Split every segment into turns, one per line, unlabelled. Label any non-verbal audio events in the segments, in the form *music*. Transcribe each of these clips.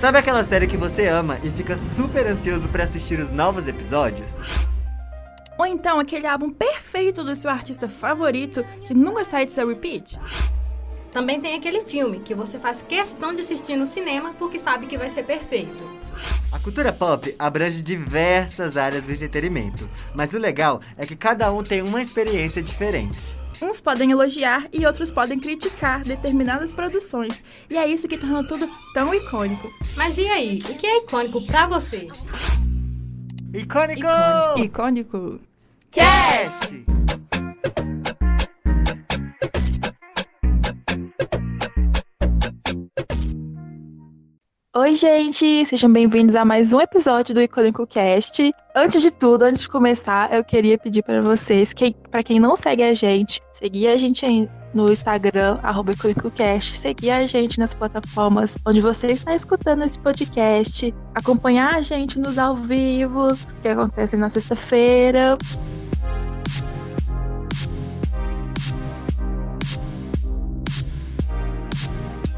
Sabe aquela série que você ama e fica super ansioso para assistir os novos episódios?
Ou então aquele álbum perfeito do seu artista favorito que nunca sai de seu repeat?
Também tem aquele filme que você faz questão de assistir no cinema porque sabe que vai ser perfeito.
A cultura pop abrange diversas áreas do entretenimento, mas o legal é que cada um tem uma experiência diferente.
Uns podem elogiar e outros podem criticar determinadas produções, e é isso que torna tudo tão icônico.
Mas e aí, o que é icônico pra você?
Icônico!
Icônico.
Cast!
Oi, gente! Sejam bem-vindos a mais um episódio do Icônico Cast. Antes de tudo, antes de começar, eu queria pedir para vocês, que, para quem não segue a gente, seguir a gente no Instagram, arroba IcônicoCast, seguir a gente nas plataformas onde você está escutando esse podcast, acompanhar a gente nos ao vivos, que acontecem na sexta-feira.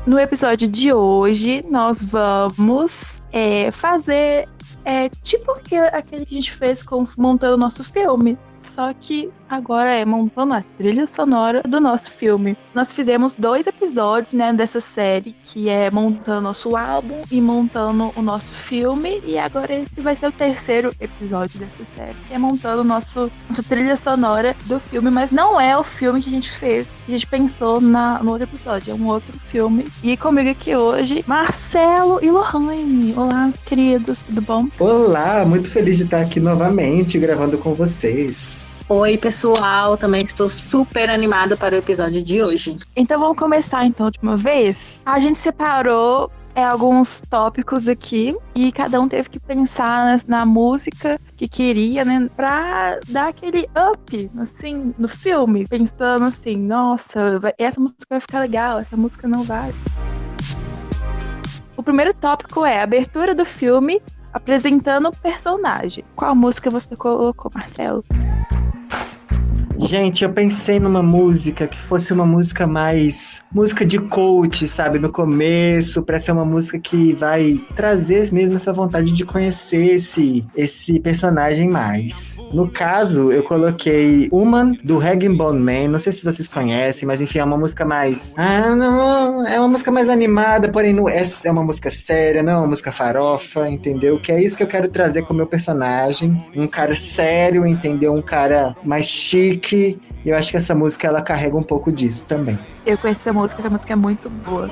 No episódio de hoje, nós vamos é, fazer é, tipo aquele que a gente fez com, montando o nosso filme. Só que agora é montando a trilha sonora do nosso filme. Nós fizemos dois episódios, né, dessa série, que é montando nosso álbum e montando o nosso filme. E agora esse vai ser o terceiro episódio dessa série, que é montando nosso, nossa trilha sonora do filme. Mas não é o filme que a gente fez, que a gente pensou na, no outro episódio. É um outro filme. E comigo aqui hoje, Marcelo e Lohane. Olá, queridos, tudo bom?
Olá, muito feliz de estar aqui novamente gravando com vocês.
Oi, pessoal, também estou super animada para o episódio de hoje.
Então vamos começar então de uma vez. A gente separou é, alguns tópicos aqui e cada um teve que pensar na, na, música que queria, né, pra dar aquele up, assim, no filme, pensando assim, nossa, essa música vai ficar legal, essa música não vai. O primeiro tópico é a abertura do filme apresentando o personagem. Qual música você colocou, Marcelo?
Gente, eu pensei numa música que fosse uma música mais. música de coach, sabe? No começo, pra ser uma música que vai trazer mesmo essa vontade de conhecer esse, esse personagem mais. No caso, eu coloquei Human do Rag Bone Man. Não sei se vocês conhecem, mas enfim, é uma música mais. Ah, não. É uma música mais animada, porém não é, é uma música séria, não é uma música farofa, entendeu? Que é isso que eu quero trazer com o meu personagem. Um cara sério, entendeu? Um cara mais chique que eu acho que essa música ela carrega um pouco disso também.
Eu conheço essa música, essa música é muito boa.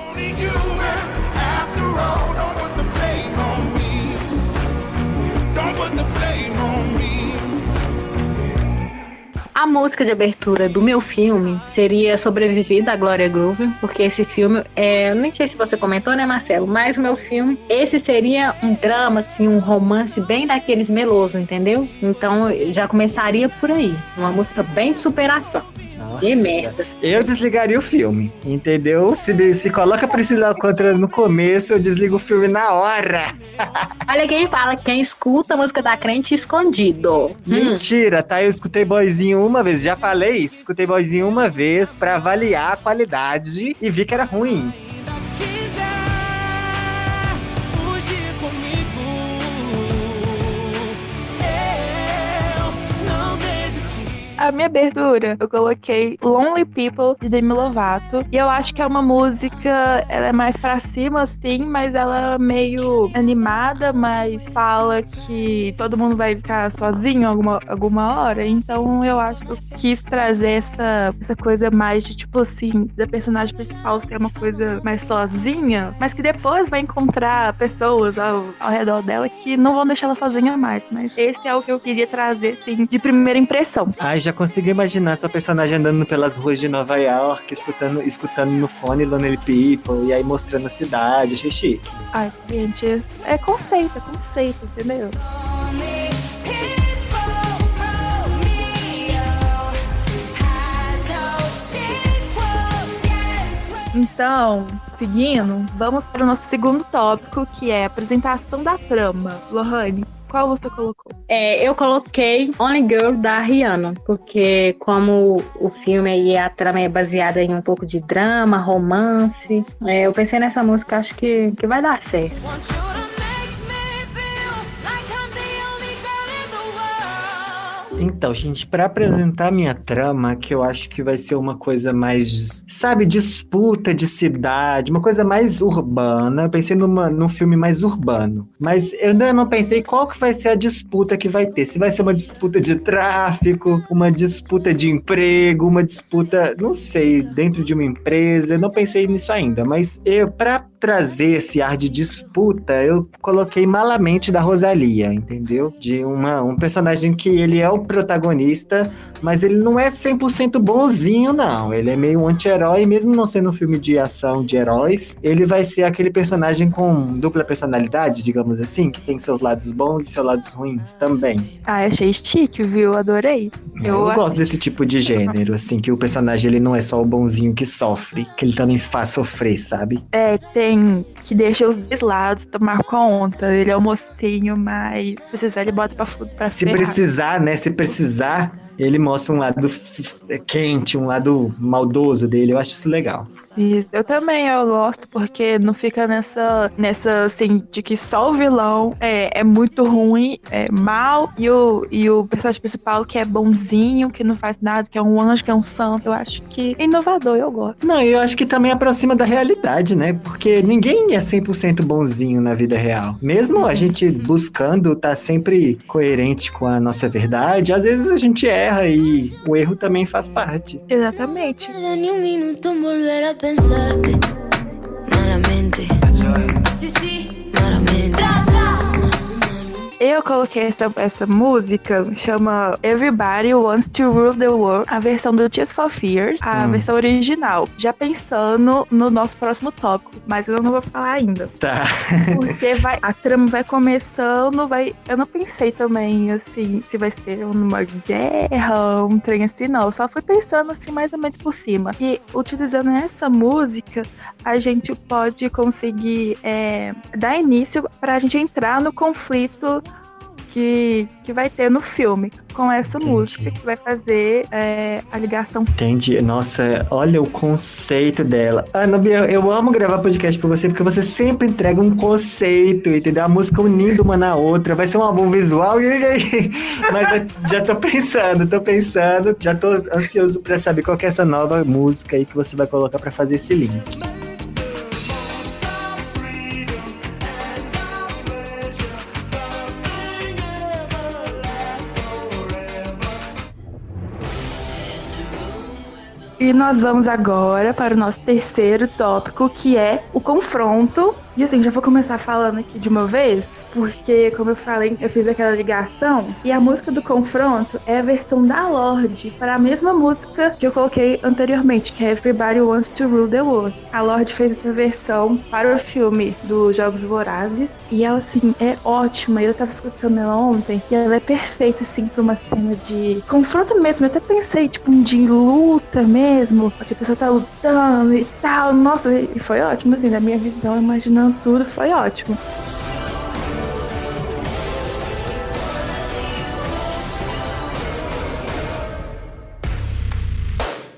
A música de abertura do meu filme seria Sobreviver da Glória Groove, porque esse filme é, nem sei se você comentou, né, Marcelo, mas o meu filme, esse seria um drama assim, um romance bem daqueles meloso, entendeu? Então já começaria por aí, uma música bem de superação. Nossa, que merda.
Eu desligaria o filme, entendeu? Se, se coloca a Priscila Alcântara no começo, eu desligo o filme na hora. *laughs*
Olha quem fala, quem escuta a música da crente escondido. Hum.
Mentira, tá? Eu escutei boizinho uma vez, já falei. Escutei boizinho uma vez para avaliar a qualidade e vi que era ruim.
A minha abertura, eu coloquei Lonely People de Demi Lovato. E eu acho que é uma música, ela é mais pra cima, assim, mas ela é meio animada, mas fala que todo mundo vai ficar sozinho alguma, alguma hora. Então eu acho que eu quis trazer essa, essa coisa mais de, tipo assim, da personagem principal ser uma coisa mais sozinha, mas que depois vai encontrar pessoas ao, ao redor dela que não vão deixar ela sozinha mais. Mas esse é o que eu queria trazer, assim, de primeira impressão.
Ai, já já consigo imaginar sua personagem andando pelas ruas de Nova York, escutando, escutando no fone Lonely People, e aí mostrando a cidade, achei chique.
Ai, gente, é conceito, é conceito, entendeu? Então, seguindo, vamos para o nosso segundo tópico, que é a apresentação da trama. Lohane, qual você colocou?
É, eu coloquei Only Girl da Rihanna, porque como o filme aí, a trama é baseada em um pouco de drama, romance, é, eu pensei nessa música, acho que, que vai dar certo.
Então, gente, pra apresentar minha trama, que eu acho que vai ser uma coisa mais, sabe, disputa de cidade, uma coisa mais urbana. Eu pensei numa, num filme mais urbano. Mas eu ainda não pensei qual que vai ser a disputa que vai ter. Se vai ser uma disputa de tráfico, uma disputa de emprego, uma disputa, não sei, dentro de uma empresa. Eu não pensei nisso ainda, mas eu, pra trazer esse ar de disputa, eu coloquei malamente da Rosalia, entendeu? De uma, um personagem que ele é o protagonista, mas ele não é 100% bonzinho, não. Ele é meio anti-herói, mesmo não sendo um filme de ação de heróis, ele vai ser aquele personagem com dupla personalidade, digamos assim, que tem seus lados bons e seus lados ruins também.
Ah, achei chique, viu? Adorei.
Eu,
Eu
gosto desse tipo de gênero, assim, que o personagem ele não é só o bonzinho que sofre, que ele também faz sofrer, sabe?
É, tem que deixa os dois lados tomar conta. Ele é o mocinho, mas se precisar, ele bota pra, pra
Se
ferrar.
precisar, né? Se precisar, ele mostra um lado quente, um lado maldoso dele. Eu acho isso legal.
Isso. Eu também, eu gosto, porque não fica nessa, nessa assim, de que só o vilão é, é muito ruim, é mal, e o, e o personagem principal que é bonzinho, que não faz nada, que é um anjo, que é um santo. Eu acho que é inovador, eu gosto.
Não, eu acho que também aproxima da realidade, né? Porque ninguém é 100% bonzinho na vida real. Mesmo a gente buscando estar sempre coerente com a nossa verdade, às vezes a gente erra e o erro também faz parte.
Exatamente.
minuto volver a pensarte. Malamente. Sí, sí.
Eu coloquei essa, essa música, chama Everybody Wants to Rule the World, a versão do Tears for Fears, a
Hum.
versão original. Já pensando no nosso próximo tópico, mas eu não vou falar ainda.
Tá.
Porque vai, a trama vai começando, vai. Eu não pensei também, assim, se vai ser uma guerra, um trem assim, não. Eu só fui pensando assim, mais ou menos por cima. E utilizando essa música, a gente pode conseguir é, dar início pra gente entrar no conflito que, que vai ter no filme com essa
Entendi.
música que vai fazer é, a ligação.
Entendi. Nossa, olha o conceito dela. Ana Bia, eu amo gravar podcast com você porque você sempre entrega um conceito, entendeu? A música unindo uma na outra. Vai ser um álbum visual. *laughs* Mas eu já tô pensando, tô pensando. Já tô ansioso pra saber qual é essa nova música aí que você vai colocar pra fazer esse link.
E nós vamos agora para o nosso terceiro tópico, que é o confronto. E assim, já vou começar falando aqui de uma vez, porque, como eu falei, eu fiz aquela ligação. E a música do confronto é a versão da Lorde para a mesma música que eu coloquei anteriormente, que é Everybody Wants to Rule the World. A Lorde fez essa versão para o filme dos Jogos Vorazes. E ela, assim, é ótima. Eu tava escutando ela ontem e ela é perfeita, assim, para uma cena de confronto mesmo. Eu até pensei, tipo, de luta mesmo. Tipo, a pessoa tá lutando e tal. Nossa, e foi ótimo, assim, da minha visão, imaginando tudo, foi ótimo.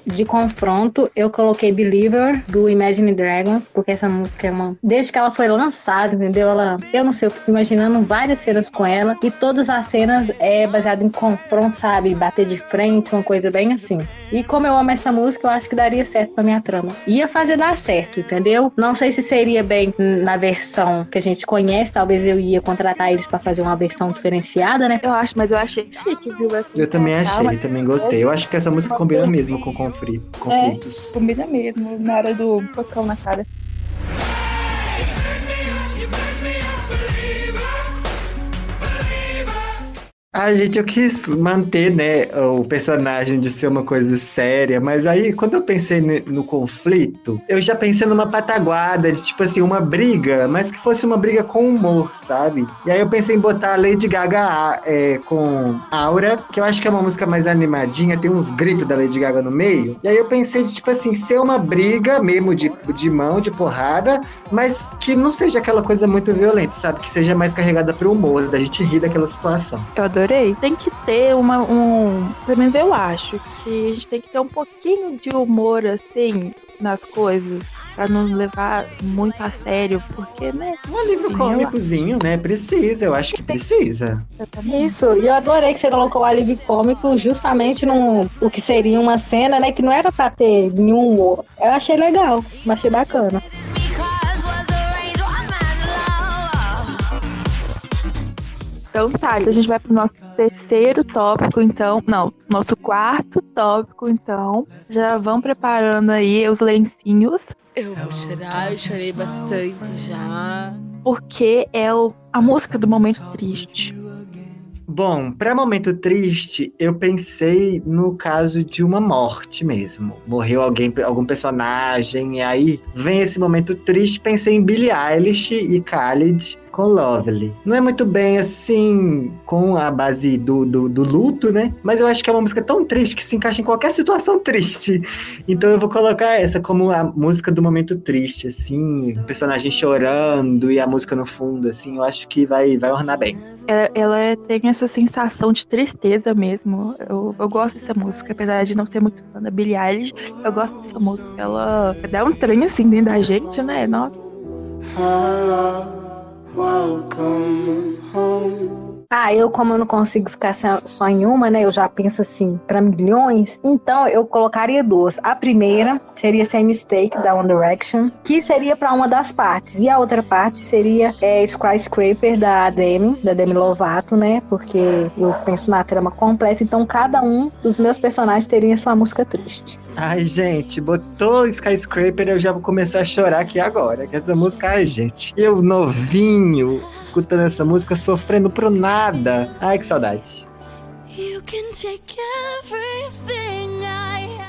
De confronto, eu coloquei Believer do Imagine Dragons, porque essa música é uma. Desde que ela foi lançada, entendeu? Ela, eu não sei, eu fico imaginando várias cenas com ela e todas as cenas é baseada em confronto, sabe? Bater de frente, uma coisa bem assim. E como eu amo essa música, eu acho que daria certo pra minha trama. Ia fazer dar certo, entendeu? Não sei se seria bem na versão que a gente conhece, talvez eu ia contratar eles pra fazer uma versão diferenciada, né?
Eu acho, mas eu achei chique, viu? Assim,
Eu também achei,
uma-
também gostei. Eu acho que essa música combina mesmo com confri- conflitos.
Combina mesmo, na hora do socão na cara.
Ah, gente, eu quis manter, né, o personagem de ser uma coisa séria, mas aí quando eu pensei no conflito, eu já pensei numa pataguada, de tipo assim, uma briga, mas que fosse uma briga com humor, sabe? E aí eu pensei em botar a Lady Gaga é, com Aura, que eu acho que é uma música mais animadinha, tem uns gritos da Lady Gaga no meio. E aí eu pensei de, tipo assim, ser uma briga mesmo de, de mão, de porrada, mas que não seja aquela coisa muito violenta, sabe? Que seja mais carregada pro humor, da gente rir daquela situação.
Eu adorei. Tem que ter uma, um. Pelo menos eu acho que a gente tem que ter um pouquinho de humor, assim, nas coisas. Pra não levar muito a sério, porque, né?
Um alívio cômicozinho, né? Precisa, eu acho que precisa.
Isso, e eu adorei que você colocou o alívio cômico justamente no o que seria uma cena, né? Que não era pra ter nenhum humor. Eu achei legal, achei bacana.
Então tá, então a gente vai pro nosso terceiro tópico, então. Não, nosso quarto tópico, então. Já vão preparando aí os lencinhos.
Eu vou chorar, eu chorei bastante já.
Porque é o, a música do momento triste.
Bom, para momento triste, eu pensei no caso de uma morte mesmo. Morreu alguém, algum personagem, e aí vem esse momento triste. Pensei em Billie Eilish e Khalid com Lovely. Não é muito bem assim com a base do, do, do, luto, né? Mas eu acho que é uma música tão triste que se encaixa em qualquer situação *laughs* triste. Então eu vou colocar essa como a música do momento triste, assim, o personagem chorando e a música no fundo, assim, eu acho que vai, vai ornar bem.
Ela, ela tem essa sensação de tristeza mesmo. Eu, eu gosto dessa música, apesar de não ser muito fã da Billie Eilish, eu gosto dessa música. Ela dá um trem assim dentro da gente, né? Nossa.
Welcome home. Ah, eu como eu não consigo ficar só em uma, né? Eu já penso assim para milhões. Então eu colocaria duas. A primeira seria Sem Mistake da One Direction, que seria para uma das partes, e a outra parte seria é, Skyscraper da Demi, da Demi Lovato, né? Porque eu penso na trama completa. Então cada um dos meus personagens teria sua música triste.
Ai, gente, botou Skyscraper, eu já vou começar a chorar aqui agora. Que essa música, ai, gente, eu novinho escutando essa música, sofrendo pro nada. Ai, que saudade.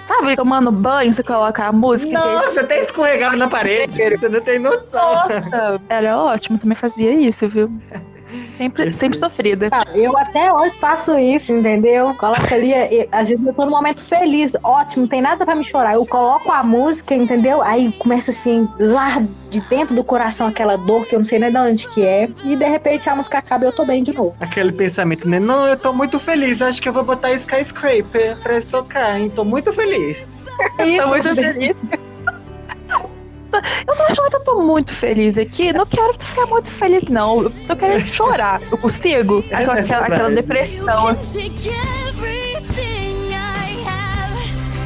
Sabe, tomando banho, você coloca a música.
Nossa, até escorregava na parede, você não tem noção.
Nossa, era ótimo, também fazia isso, viu? *laughs* Sempre, sempre sofrida.
Ah, eu até hoje faço isso, entendeu? Coloco ali, às vezes eu tô num momento feliz, ótimo, não tem nada para me chorar. Eu coloco a música, entendeu? Aí começa assim, lá de dentro do coração aquela dor que eu não sei nem de onde que é. E de repente a música acaba e eu tô bem de novo.
Aquele pensamento, né? Não, eu tô muito feliz, acho que eu vou botar Skyscraper pra tocar, hein? Tô muito feliz.
Isso, tô muito feliz *laughs* eu tô achando que eu tô muito feliz aqui. Não quero ficar muito feliz, não. Eu tô querendo chorar. Eu consigo? Aquela, aquela, aquela depressão.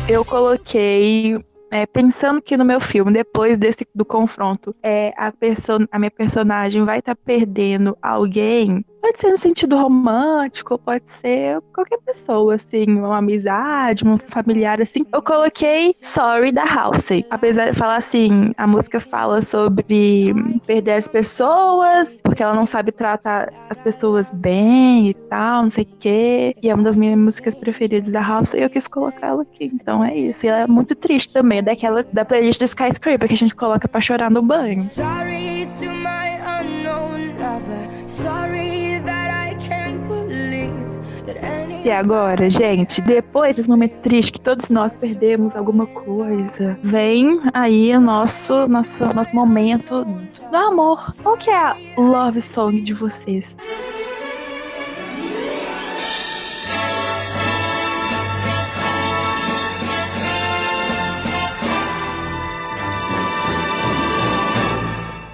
Eu coloquei é, pensando que no meu filme, depois desse do confronto, é, a, person a minha personagem vai estar tá perdendo alguém Pode ser no sentido romântico, pode ser qualquer pessoa, assim, uma amizade, um familiar, assim. Eu coloquei Sorry da Halsey. Apesar de falar assim, a música fala sobre perder as pessoas, porque ela não sabe tratar as pessoas bem e tal, não sei o quê. E é uma das minhas músicas preferidas da Halsey e eu quis colocar ela aqui. Então é isso. E ela é muito triste também, daquela da playlist do Skyscraper que a gente coloca pra chorar no banho. Sorry to my unknown lover. Sorry e agora, gente, depois desse momento triste que todos nós perdemos alguma coisa, vem aí o nosso, nosso, nosso momento do amor. Qual que é a love song de vocês?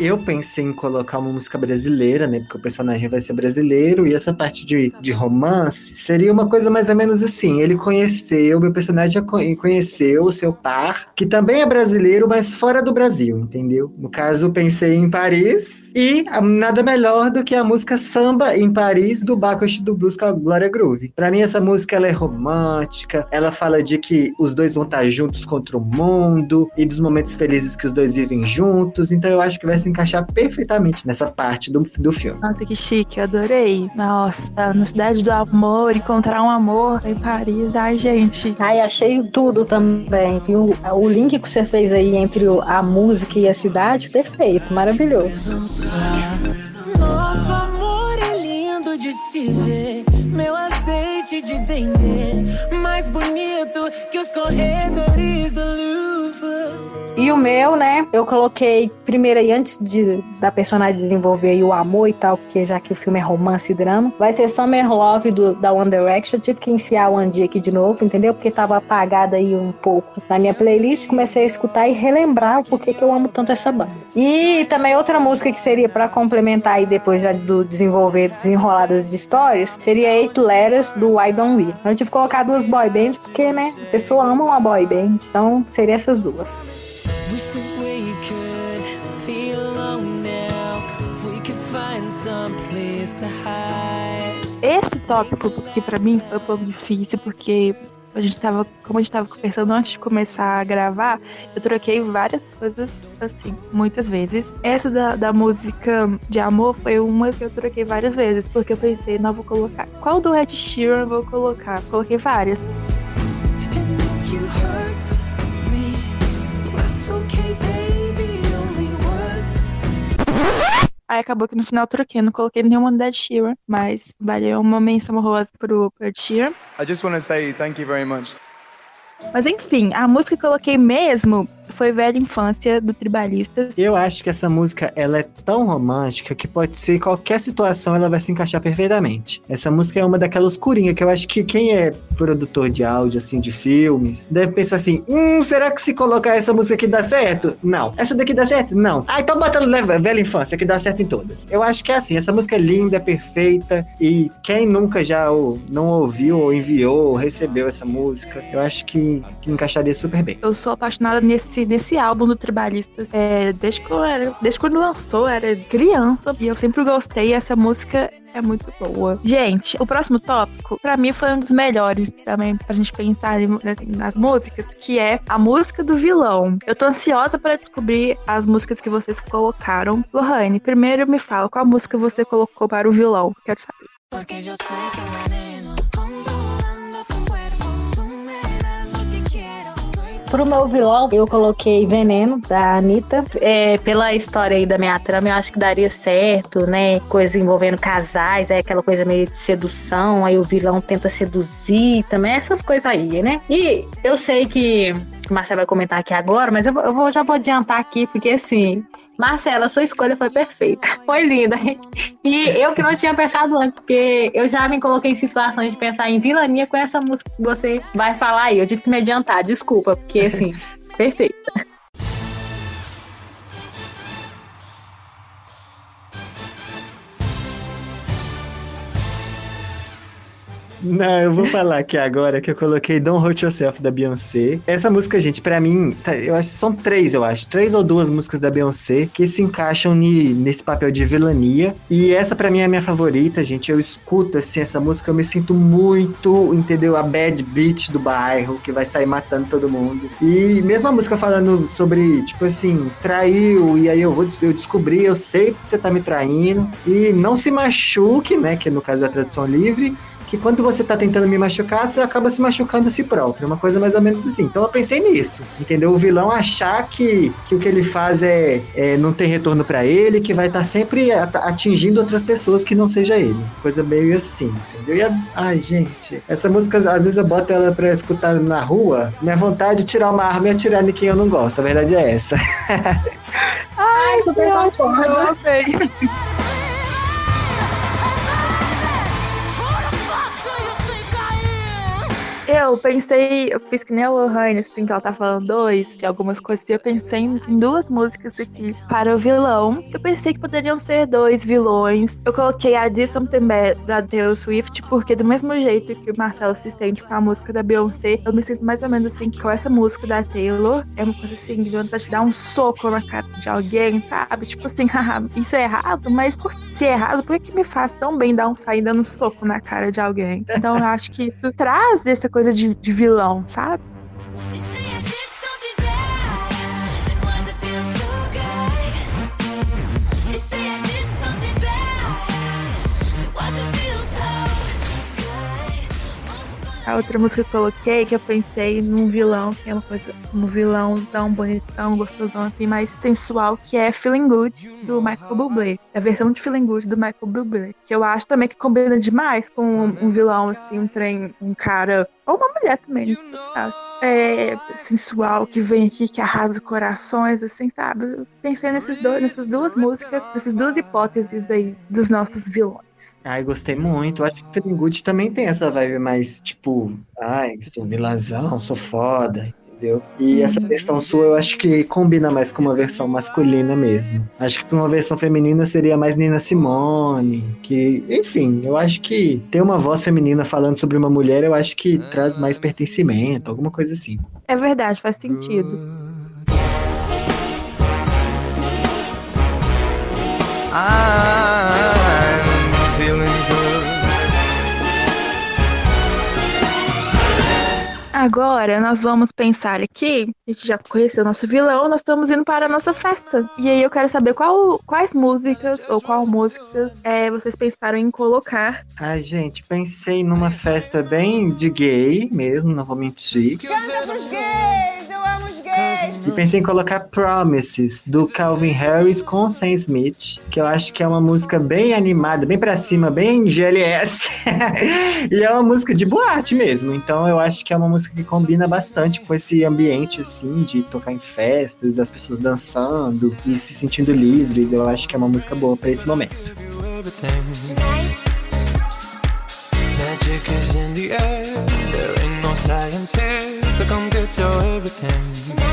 Eu pensei em colocar uma música brasileira, né? Porque o personagem vai ser brasileiro, e essa parte de, de romance seria uma coisa mais ou menos assim. Ele conheceu, meu personagem conheceu o seu par, que também é brasileiro, mas fora do Brasil, entendeu? No caso, pensei em Paris E nada melhor do que a música Samba em Paris do Bacchus do Blues com a Glória Groove. Pra mim essa música ela é romântica, ela fala de que os dois vão estar juntos contra o mundo e dos momentos felizes que os dois vivem juntos, então eu acho que vai se encaixar perfeitamente nessa parte do, do filme.
Nossa, que chique, eu adorei. Nossa, na cidade do amor, encontrar um amor em Paris. Ai, gente.
Ai, achei tudo também, viu? O link que você fez aí entre a música e a cidade, perfeito, maravilhoso.
Nosso amor é lindo de se ver. Meu azeite de dendê. Mais bonito que os corredores do Louvre.
E o meu, né? Eu coloquei primeiro aí, antes de, da personagem desenvolver o amor e tal, porque já que o filme é romance e drama, vai ser Summer Love do, da One Direction. Eu tive que enfiar o Andy aqui de novo, entendeu? Porque tava apagada aí um pouco na minha playlist. Comecei a escutar e relembrar o porquê que eu amo tanto essa banda. E também outra música que seria pra complementar aí depois já do desenvolver desenroladas de histórias seria Eight Letters do I Don't We. Eu tive que colocar duas boy bands porque, né? A pessoa ama uma boy band. Então seria essas duas.
Wish that we could be alone now. We could find some place to hide.
Esse tópico, que pra mim foi um pouco difícil, porque a gente tava, como a gente tava conversando antes de começar a gravar, eu troquei várias coisas, assim, muitas vezes. Essa da, da música de amor foi uma que eu troquei várias vezes, porque eu pensei, não, vou colocar. Qual do Ed Sheeran eu vou colocar? Coloquei várias.
And
Aí acabou que no final eu troquei, não coloquei nenhuma do Ed Sheeran, mas valeu uma menção honrosa pro, Ed Sheeran.
I just want to say thank you very much
Mas enfim, a música que eu coloquei mesmo foi Velha Infância, do Tribalistas.
Eu acho que essa música ela é tão romântica que pode ser em qualquer situação ela vai se encaixar perfeitamente. Essa música é uma daquelas curinhas que eu acho que quem é produtor de áudio assim de filmes deve pensar assim: "Hum, será que se colocar essa música aqui dá certo?" Não. Essa daqui dá certo? Não. Ah, então bota Velha Infância que dá certo em todas. Eu acho que é assim, essa música é linda, é perfeita e quem nunca já o- não ouviu ou enviou ou recebeu essa música, eu acho que, que encaixaria super bem.
Eu sou apaixonada nesse, nesse álbum do Tribalistas. É, desde, que eu era, desde quando lançou, eu era criança. E eu sempre gostei. Essa música é muito boa. Gente, o próximo tópico, pra mim, foi um dos melhores também pra gente pensar em- nas, nas músicas, que é a música do vilão. Eu tô ansiosa pra descobrir as músicas que vocês colocaram. Lohane, primeiro me fala, qual música você colocou para o vilão? Quero saber.
Porque tu veneno,
Pro meu vilão, eu coloquei Veneno, da Anitta. É, pela história aí da minha trama, eu acho que daria certo, né? Coisa envolvendo casais, é aquela coisa meio de sedução, aí o vilão tenta seduzir também, essas coisas aí, né? E eu sei que o Marcelo vai comentar aqui agora, mas eu, eu vou- já vou adiantar aqui, porque assim. Marcela, sua escolha foi perfeita. Foi linda. E eu que não tinha pensado antes, porque eu já me coloquei em situações de pensar em vilania com essa música que você vai falar aí. Eu tive que me adiantar, desculpa, porque assim, *laughs* perfeito.
Não, eu vou falar aqui agora que eu coloquei Don't Hurt Yourself da Beyoncé. Essa música, gente, pra mim, tá, eu acho são três, eu acho. Três ou duas músicas da Beyoncé que se encaixam ni- nesse papel de vilania. E essa pra mim é a minha favorita, gente. Eu escuto assim essa música, eu me sinto muito, entendeu? A bad bitch do bairro que vai sair matando todo mundo. E mesmo a música falando sobre, tipo assim, traiu, e aí eu vou eu descobri, eu sei que você tá me traindo. E não se machuque, né? Que no caso da tradução livre que quando você tá tentando me machucar, você acaba se machucando a si próprio. Uma coisa mais ou menos assim. Então eu pensei nisso. Entendeu? O vilão achar que, que o que ele faz é, é não ter retorno pra ele, que vai estar sempre at- atingindo outras pessoas que não seja ele. Coisa meio assim, entendeu? E a- ai, gente, essa música, às vezes eu boto ela pra escutar na rua. Minha vontade de tirar uma arma e atirar em quem eu não gosto. A verdade é essa. *laughs*
Ai, super
Eu *laughs* Eu pensei, eu fiz que nem a Lohane, assim, que ela tá falando dois, de algumas coisas, e eu pensei em, duas músicas aqui para o vilão. Eu pensei que poderiam ser dois vilões. Eu coloquei a This Something Bad da Taylor Swift, porque do mesmo jeito que o Marcelo se sente com a música da Beyoncé, eu me sinto mais ou menos assim com essa música da Taylor. É uma coisa assim, de vontade de dar um soco na cara de alguém, sabe? Tipo assim, *laughs* isso é errado, mas por, se é errado, por que, que me faz tão bem dar um sair dando um soco na cara de alguém? Então eu acho que isso traz essa coisa de, de vilão, sabe? A outra música que eu coloquei, que eu pensei num vilão, que é uma coisa, um vilão tão bonitão, gostosão, assim, mais sensual, que é Feeling Good, do Michael Bublé. É a versão de Feeling Good do Michael Bublé. Que eu acho também que combina demais com um, um vilão, assim, um trem, um cara, ou uma mulher também, nesse caso. É, sensual, que vem aqui, que arrasa corações, assim, sabe? Pensei nesses dois, nessas duas músicas, nessas duas hipóteses aí dos nossos vilões.
Ai, gostei muito. Acho que Good também tem essa vibe mais, tipo, ai, sou vilãzão, sou foda, entendeu? E essa versão sua eu acho que combina mais com uma versão masculina mesmo. Acho que pra uma versão feminina seria mais Nina Simone, que, enfim, eu acho que ter uma voz feminina falando sobre uma mulher, eu acho que traz mais pertencimento, alguma coisa assim.
É verdade, faz sentido.
I'm
Agora nós vamos pensar aqui, a gente já conheceu o nosso vilão, nós estamos indo para a nossa festa. E aí eu quero saber qual, quais músicas ou qual música é, vocês pensaram em colocar.
Ai, gente, pensei numa festa bem de gay mesmo, não vou mentir. E pensei em colocar Promises, do Calvin Harris com Sam Smith, que eu acho que é uma música bem animada, bem pra cima, bem GLS. *laughs* e é uma música de boate mesmo, então eu acho que é uma música que combina bastante com esse ambiente, assim, de tocar em festas, das pessoas dançando e se sentindo livres. Eu acho que é uma música boa pra esse momento.
Science here, so come get your everything.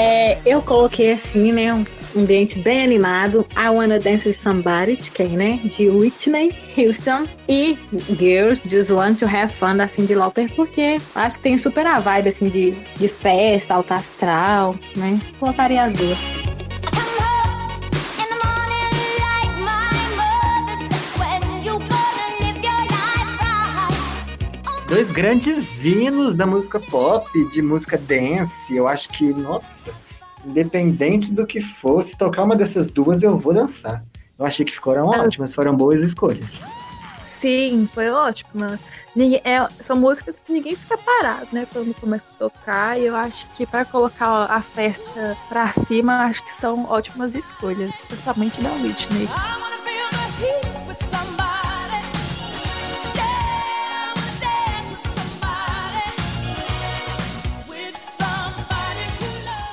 É, eu coloquei assim, né, um ambiente bem animado. I Wanna Dance With Somebody, de quem, né? De Whitney Houston. E Girls Just Want To Have Fun, da Cyndi Lauper, porque acho que tem super a vibe, assim, de, de festa, alta astral, né? Colocaria as duas.
Dois grandes hinos da música pop, de música dance. Eu acho que, nossa, independente do que fosse, tocar uma dessas duas eu vou dançar. Eu achei que ficaram ótimas, foram boas escolhas.
Sim, foi ótimo. né? Ninguém, é- são músicas que ninguém fica parado, né? Quando começa a tocar. E eu acho que para colocar a festa pra cima, acho que são ótimas escolhas. Principalmente da Whitney.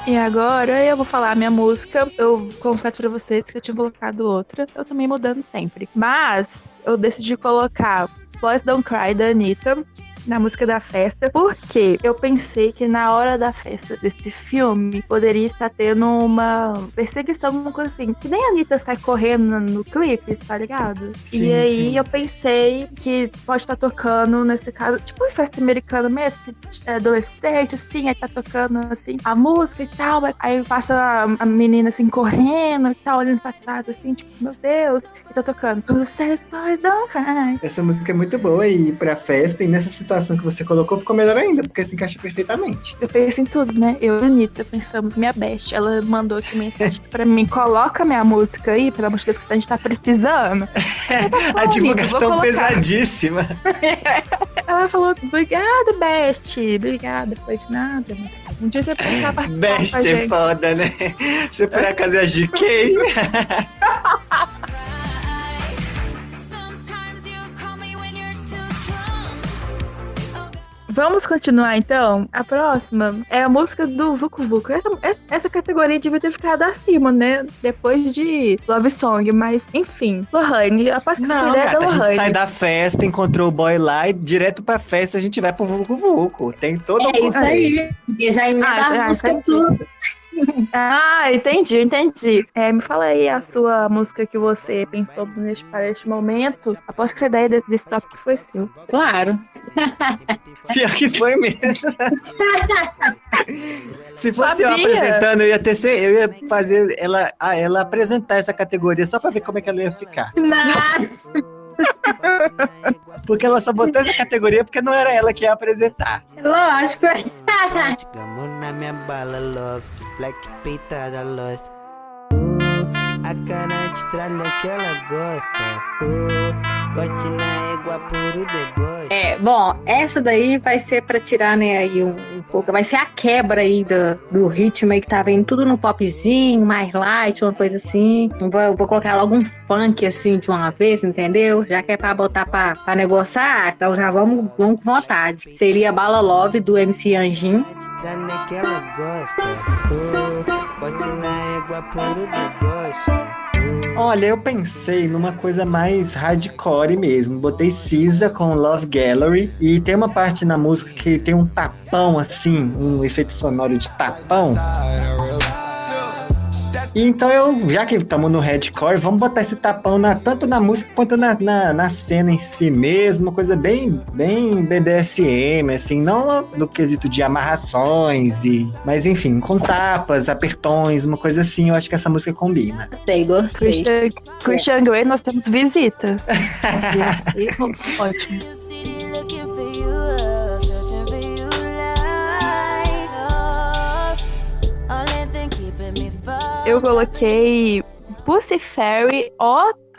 E agora eu vou falar a minha música. Eu confesso pra vocês que eu tinha colocado outra. Eu também mudando sempre. Mas eu decidi colocar Boys Don't Cry da Anitta na música da festa, porque eu pensei que na hora da festa desse filme poderia estar tendo uma perseguição, alguma coisa assim. Que nem a Anitta sai correndo no, clipe, tá ligado?
Sim,
e aí
sim.
eu pensei que pode estar tocando, nesse caso, tipo uma festa americana mesmo, que é adolescente, assim, aí tá tocando assim a música e tal. Aí passa a, a menina assim correndo e tal, olhando pra trás, assim, tipo, meu Deus, e tá tocando.
Essa música é muito boa e ir pra festa, e nessa situação que você colocou ficou melhor ainda, porque se encaixa perfeitamente.
Eu penso em tudo, né? Eu e a Anitta pensamos, minha best. Ela mandou aqui mensagem pra mim: coloca minha música aí, pelo amor de Deus, que a gente tá precisando. *laughs*
A divulgação pesadíssima. *laughs*
Ela falou: obrigada, best. Obrigada, foi de nada. Um dia você pode participar
Best é foda, né? Você por acaso é a GK? *laughs*
Vamos continuar então? A próxima é a música do Vucu Vucu. Essa, essa- categoria devia ter ficado acima, né? Depois de Love Song, mas enfim. Lohane, aposto que
Não,
ideia é
gata,
da
a gente
Lohane.
sai da festa, encontrou o boy lá e direto pra festa a gente vai pro Vucu Vucu. Tem todo
É
um
isso aí. Porque já emenda
Ah,
a música tudo.
Ah, entendi, entendi. É, me fala aí a sua música que você pensou neste, para este momento. Aposto que essa ideia de- desse tópico foi seu.
Claro. *laughs*
Pior que foi mesmo. Se fosse eu apresentando, eu ia ter eu ia fazer ela, ela apresentar essa categoria só pra ver como é que ela ia ficar.
Não.
Porque ela só botou essa categoria porque não era ela que ia apresentar.
Lógico.
Amor na minha bala, love. Black peitada, love. Uh, a cara de tralha que ela gosta. Gote na égua puro deboche.
É, bom, essa daí vai ser pra tirar, né, aí um, um pouco, vai ser a quebra aí do, do ritmo aí que tava indo tudo no popzinho, mais light, uma coisa assim. Eu Vou, vou colocar logo um funk assim de uma vez, entendeu? Já que é pra botar pra, pra negociar, então já vamos, vamos com vontade. Seria Bala Love do MC Anjinho.
Ela gosta. Gote na égua puro deboche.
Olha, eu pensei numa coisa mais hardcore mesmo. Botei Cisa com Love Gallery e tem uma parte na música que tem um tapão assim, um efeito sonoro de tapão. Então eu, já que estamos no hardcore, vamos botar esse tapão na- tanto na música quanto na, na, na cena em si mesmo, uma coisa bem, bem BDSM, assim, não no quesito de amarrações e, mas enfim, com tapas, apertões, uma coisa assim. Eu acho que essa música combina.
Gostei, gostei.
Christian, Christian Grey, nós temos visitas. *laughs* Ótimo. Eu coloquei Pussy Fairy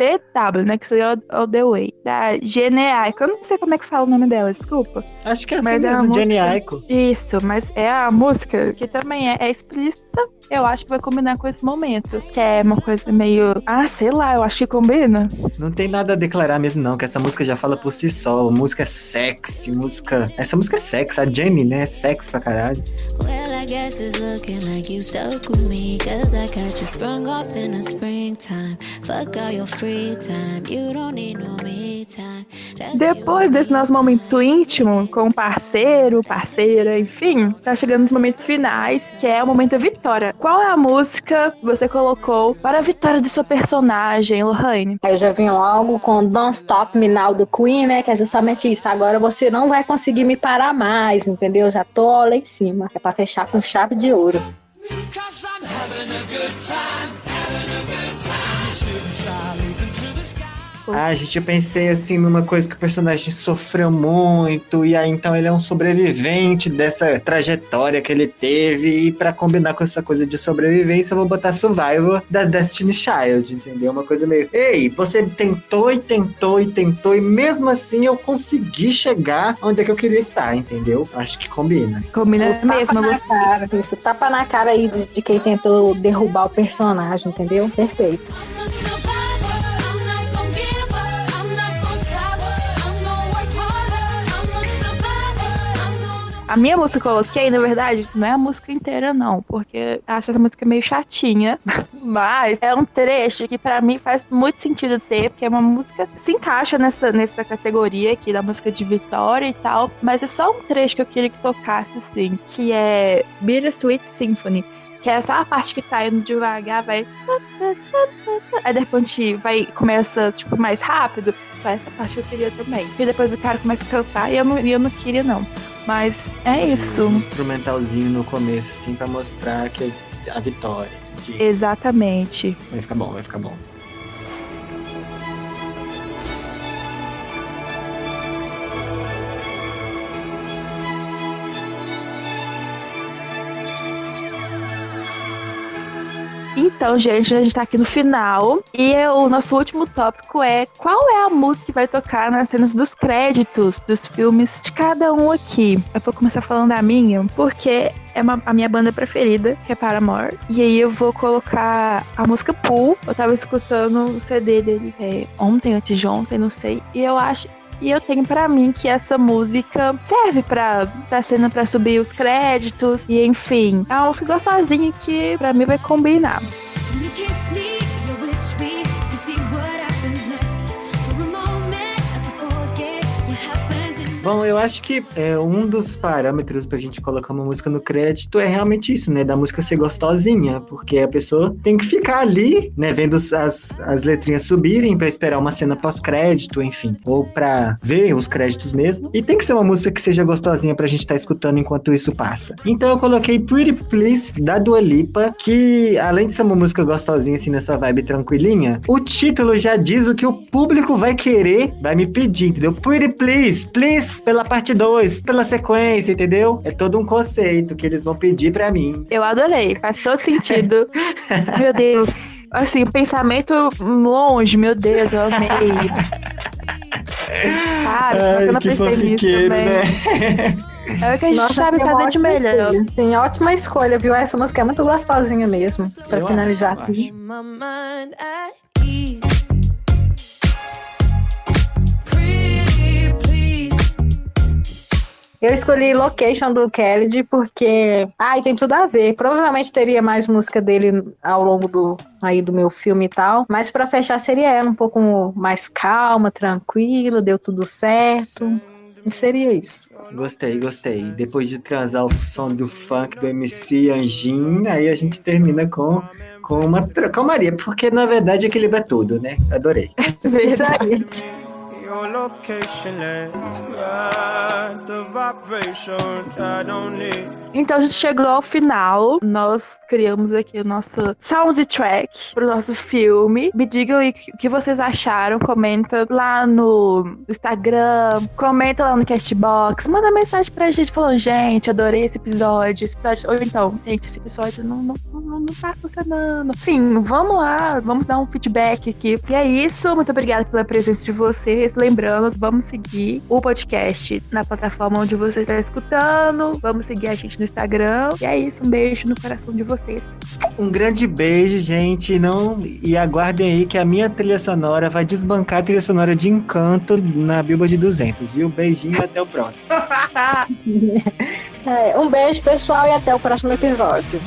OTW, né? Que seria o, o The Way. Da Jenny Aiko. Eu não sei como é que fala o nome dela, desculpa.
Acho que é assim
Mas é
mesmo,
música-
Aiko.
Isso, mas é a música que também é, é explícita. Eu acho que vai combinar com esse momento. Que é uma coisa meio. Ah, sei lá, eu acho que combina.
Não tem nada a declarar mesmo, não, que essa música já fala por si só. Música é sexy, música. Essa música é sexy, a Jenny, né? É sexy pra caralho.
Well, I guess it's looking like you stuck with me. Cause I got you sprung off in the springtime. Fuck all your free time. You don't need no me time. That's
Depois desse nosso momento íntimo com o parceiro, parceira, enfim, tá chegando nos momentos finais, que é o momento da vitória. Qual é a música que você colocou para a vitória de sua personagem, Lohane?
Aí eu já vim logo com Don't Stop Me Now do Queen, né? Que é justamente isso. Agora você não vai conseguir me parar mais, entendeu? Já tô lá em cima. É pra fechar com chave de ouro.
Ah, gente, eu pensei assim numa coisa que o personagem sofreu muito, e aí então ele é um sobrevivente dessa trajetória que ele teve, e pra combinar com essa coisa de sobrevivência, eu vou botar Survivor das Destiny Child, entendeu? Uma coisa meio. Ei, você tentou e tentou e tentou, e mesmo assim eu consegui chegar onde é que eu queria estar, entendeu? Acho que combina.
Combina
O tapa
mesmo, eu
cara, isso. Tapa na cara aí de, de quem tentou derrubar o personagem, entendeu? Perfeito.
A
minha música que eu coloquei, na verdade, não é a música inteira, não, porque acho essa música meio chatinha. *laughs* Mas é um trecho que pra mim faz muito sentido ter, porque é uma música que se encaixa nessa, nessa categoria aqui da música de vitória e tal. Mas é só um trecho que eu queria que tocasse, assim, que é Bittersweet Symphony. Que é só a parte que tá indo devagar, vai. Aí de repente vai, começa, tipo, mais rápido. Só essa parte que eu queria também. E depois o cara começa a cantar e eu não, eu não queria, não. Mas é isso.
Um instrumentalzinho no começo, assim, pra mostrar que a vitória. de-
Exatamente.
Vai ficar bom, vai ficar bom.
Então, gente, a gente tá aqui no final. E o nosso último tópico é qual é a música que vai tocar nas cenas dos créditos dos filmes de cada um aqui. Eu vou começar falando da minha, porque é uma- a minha banda preferida, que é Paramore. E aí eu vou colocar a música Pool. Eu tava escutando o CD dele é, ontem, antes de ontem, não sei. E eu acho E eu tenho pra mim que essa música serve pra, pra cena pra subir os créditos. E enfim, é uma música gostosinha que pra mim vai combinar.
Bom, eu acho que é, um dos parâmetros pra gente colocar uma música no crédito é realmente isso, né? Da música ser gostosinha, porque a pessoa tem que ficar ali, né? Vendo as, as letrinhas subirem pra esperar uma cena pós-crédito, enfim. Ou pra ver os créditos mesmo. E tem que ser uma música que seja gostosinha pra gente estar escutando enquanto isso passa. Então eu coloquei Pretty Please, da Dua Lipa, que além de ser uma música gostosinha, assim, nessa vibe tranquilinha, o título já diz o que o público vai querer, vai me pedir, entendeu? Pretty Please, please pela parte 2, pela sequência, entendeu? É todo um conceito que eles vão pedir pra mim.
Eu adorei, faz todo sentido. *laughs* meu Deus. Assim, o pensamento longe, meu Deus, eu amei. Cara,
Ai,
eu não pensei nisso também.
né?
É o que a gente
Nossa,
sabe
sim, é
fazer de melhor.
escolha. Sim, ótima escolha, viu? Essa música é muito gostosinha mesmo. Pra
Eu
finalizar
acho,
assim. Eu escolhi Location do Kennedy porque. Ai, tem tudo a ver. Provavelmente teria mais música dele ao longo do, aí do meu filme e tal. Mas pra fechar seria ela um pouco mais calma, tranquila, deu tudo certo. E seria isso.
Gostei, gostei. Depois de transar o som do funk do MC Anjinho, aí a gente termina com, com uma calmaria, porque na verdade equilibra tudo, né? Adorei. *laughs*
Verdade.
Your location, the vibrations I don't need.
Então a gente chegou ao final. Nós criamos aqui o nosso soundtrack pro nosso filme. Me digam aí o que vocês acharam. Comenta lá no Instagram, comenta lá no Castbox, manda mensagem pra gente falando, gente, adorei esse episódio. Esse episódio. Ou então, gente, esse episódio não, não, não, não tá funcionando. Enfim, vamos lá, vamos dar um feedback aqui. E é isso. Muito obrigada pela presença de vocês. Lembrando, vamos seguir o podcast na plataforma onde você está escutando. Vamos seguir a gente no Instagram. E é isso, um beijo no coração de vocês.
Um grande beijo, gente. Não e aguardem aí que a minha trilha sonora vai desbancar a trilha sonora de Encanto na Billboard 200, viu? Beijinho e até o próximo. *laughs*
É, um beijo, pessoal, e até o próximo episódio.